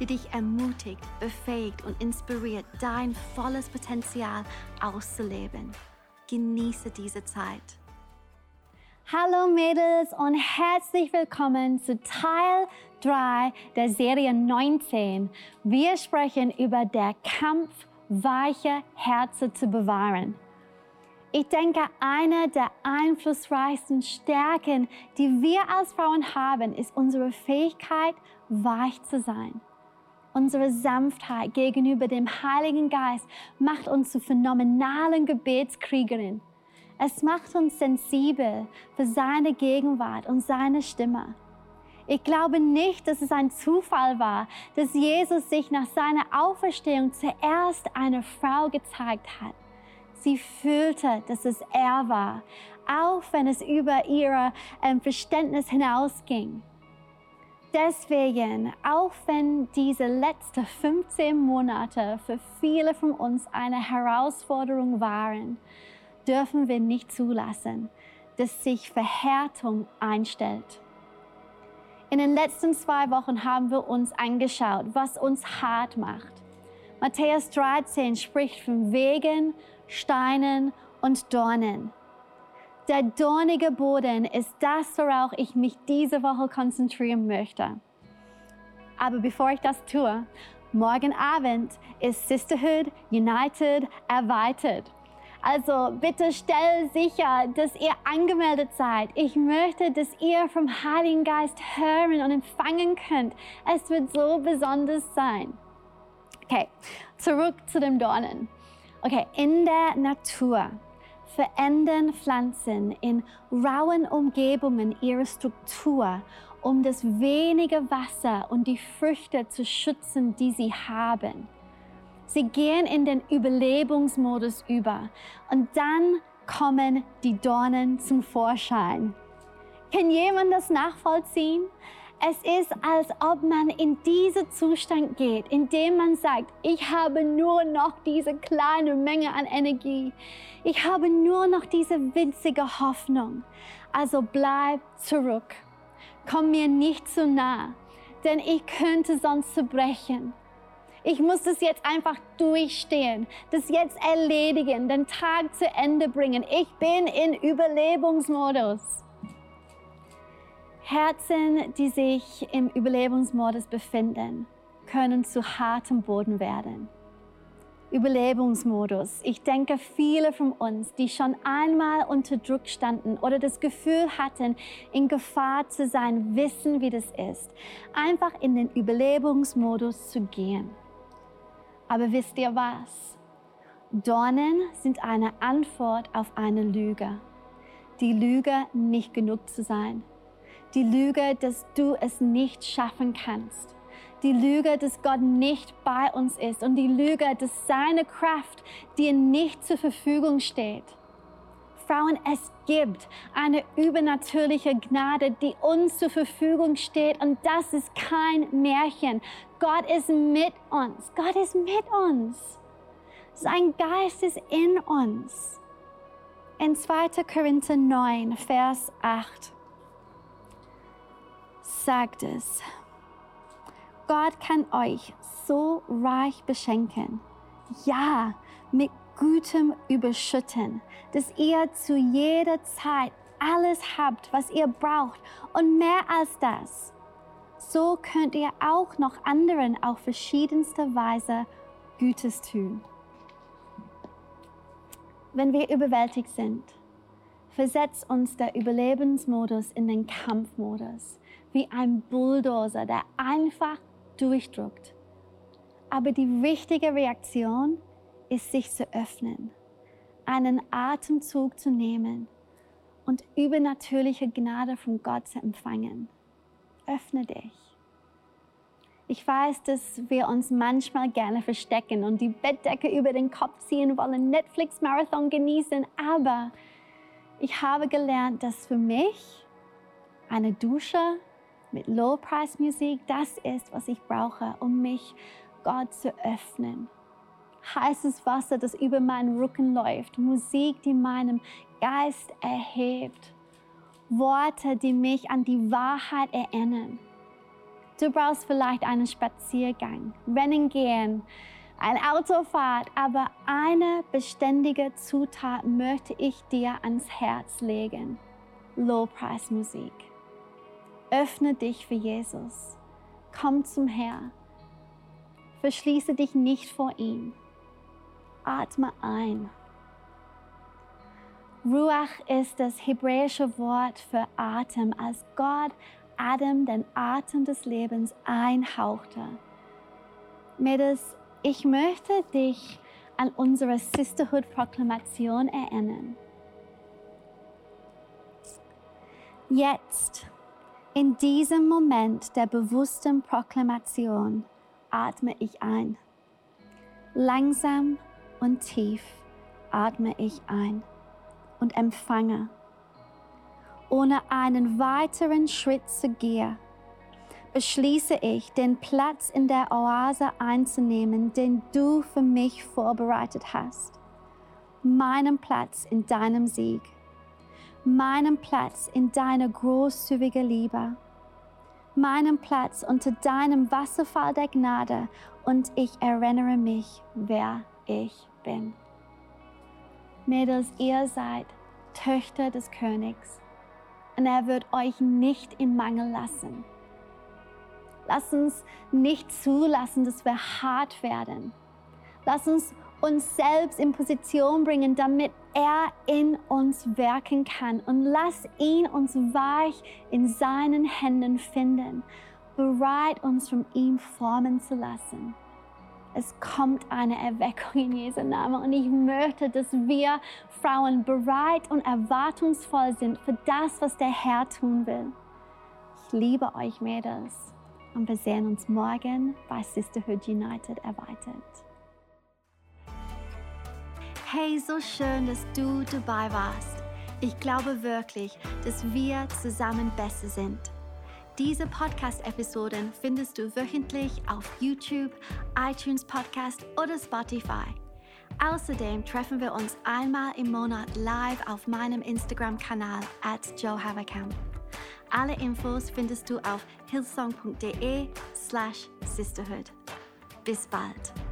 die dich ermutigt, befähigt und inspiriert, dein volles Potenzial auszuleben. Genieße diese Zeit. Hallo Mädels und herzlich willkommen zu Teil 3 der Serie 19. Wir sprechen über der Kampf, weiche Herzen zu bewahren. Ich denke, eine der einflussreichsten Stärken, die wir als Frauen haben, ist unsere Fähigkeit, weich zu sein. Unsere Sanftheit gegenüber dem Heiligen Geist macht uns zu phänomenalen Gebetskriegerinnen. Es macht uns sensibel für seine Gegenwart und seine Stimme. Ich glaube nicht, dass es ein Zufall war, dass Jesus sich nach seiner Auferstehung zuerst einer Frau gezeigt hat. Sie fühlte, dass es er war, auch wenn es über ihr ähm, Verständnis hinausging. Deswegen, auch wenn diese letzten 15 Monate für viele von uns eine Herausforderung waren, dürfen wir nicht zulassen, dass sich Verhärtung einstellt. In den letzten zwei Wochen haben wir uns angeschaut, was uns hart macht. Matthäus 13 spricht von Wegen, Steinen und Dornen. Der dornige Boden ist das, worauf ich mich diese Woche konzentrieren möchte. Aber bevor ich das tue, morgen Abend ist Sisterhood United erweitert. Also bitte stell sicher, dass ihr angemeldet seid. Ich möchte, dass ihr vom Heiligen Geist hören und empfangen könnt. Es wird so besonders sein. Okay, zurück zu den Dornen. Okay, in der Natur verändern Pflanzen in rauen Umgebungen ihre Struktur, um das wenige Wasser und die Früchte zu schützen, die sie haben. Sie gehen in den Überlebensmodus über und dann kommen die Dornen zum Vorschein. Kann jemand das nachvollziehen? Es ist, als ob man in diesen Zustand geht, in dem man sagt, ich habe nur noch diese kleine Menge an Energie. Ich habe nur noch diese winzige Hoffnung. Also bleib zurück. Komm mir nicht zu nah, denn ich könnte sonst zerbrechen. Ich muss das jetzt einfach durchstehen, das jetzt erledigen, den Tag zu Ende bringen. Ich bin in Überlebensmodus. Herzen, die sich im Überlebensmodus befinden, können zu hartem Boden werden. Überlebensmodus. Ich denke, viele von uns, die schon einmal unter Druck standen oder das Gefühl hatten, in Gefahr zu sein, wissen, wie das ist, einfach in den Überlebensmodus zu gehen. Aber wisst ihr was? Dornen sind eine Antwort auf eine Lüge. Die Lüge, nicht genug zu sein die Lüge, dass du es nicht schaffen kannst. Die Lüge, dass Gott nicht bei uns ist. Und die Lüge, dass seine Kraft dir nicht zur Verfügung steht. Frauen, es gibt eine übernatürliche Gnade, die uns zur Verfügung steht. Und das ist kein Märchen. Gott ist mit uns. Gott ist mit uns. Sein Geist ist in uns. In 2. Korinther 9, Vers 8 sagt es, Gott kann euch so reich beschenken, ja, mit Gutem überschütten, dass ihr zu jeder Zeit alles habt, was ihr braucht und mehr als das. So könnt ihr auch noch anderen auf verschiedenste Weise Gutes tun. Wenn wir überwältigt sind, versetzt uns der Überlebensmodus in den Kampfmodus wie ein Bulldozer, der einfach durchdrückt. Aber die wichtige Reaktion ist, sich zu öffnen, einen Atemzug zu nehmen und übernatürliche Gnade von Gott zu empfangen. Öffne dich. Ich weiß, dass wir uns manchmal gerne verstecken und die Bettdecke über den Kopf ziehen wollen, Netflix-Marathon genießen, aber ich habe gelernt, dass für mich eine Dusche mit Low-Price-Musik das ist, was ich brauche, um mich Gott zu öffnen. Heißes Wasser, das über meinen Rücken läuft, Musik, die meinem Geist erhebt, Worte, die mich an die Wahrheit erinnern. Du brauchst vielleicht einen Spaziergang, Rennen gehen, eine Autofahrt, aber eine beständige Zutat möchte ich dir ans Herz legen. Low-Price-Musik. Öffne dich für Jesus. Komm zum Herr. Verschließe dich nicht vor ihm. Atme ein. Ruach ist das hebräische Wort für Atem, als Gott Adam den Atem des Lebens einhauchte. Mädels, ich möchte dich an unsere Sisterhood-Proklamation erinnern. Jetzt, in diesem Moment der bewussten Proklamation, atme ich ein. Langsam und tief atme ich ein und empfange, ohne einen weiteren Schritt zu gehen. Beschließe ich, den Platz in der Oase einzunehmen, den du für mich vorbereitet hast. Meinen Platz in deinem Sieg. Meinen Platz in deiner großzügigen Liebe. Meinen Platz unter deinem Wasserfall der Gnade und ich erinnere mich, wer ich bin. Mädels, ihr seid Töchter des Königs und er wird euch nicht im Mangel lassen. Lass uns nicht zulassen, dass wir hart werden. Lass uns uns selbst in Position bringen, damit er in uns wirken kann. Und lass ihn uns weich in seinen Händen finden, bereit uns von ihm formen zu lassen es kommt eine Erweckung in Jesu Namen. Und ich möchte, dass wir Frauen bereit und erwartungsvoll sind für das, was der Herr tun will. Ich liebe euch, Mädels. Und wir sehen uns morgen bei Sisterhood United erweitert. Hey, so schön, dass du dabei warst. Ich glaube wirklich, dass wir zusammen besser sind. Diese Podcast-Episoden findest du wöchentlich auf YouTube, iTunes Podcast oder Spotify. Außerdem treffen wir uns einmal im Monat live auf meinem Instagram-Kanal at Joe. Alle Infos findest du auf hillsong.de slash sisterhood. Bis bald.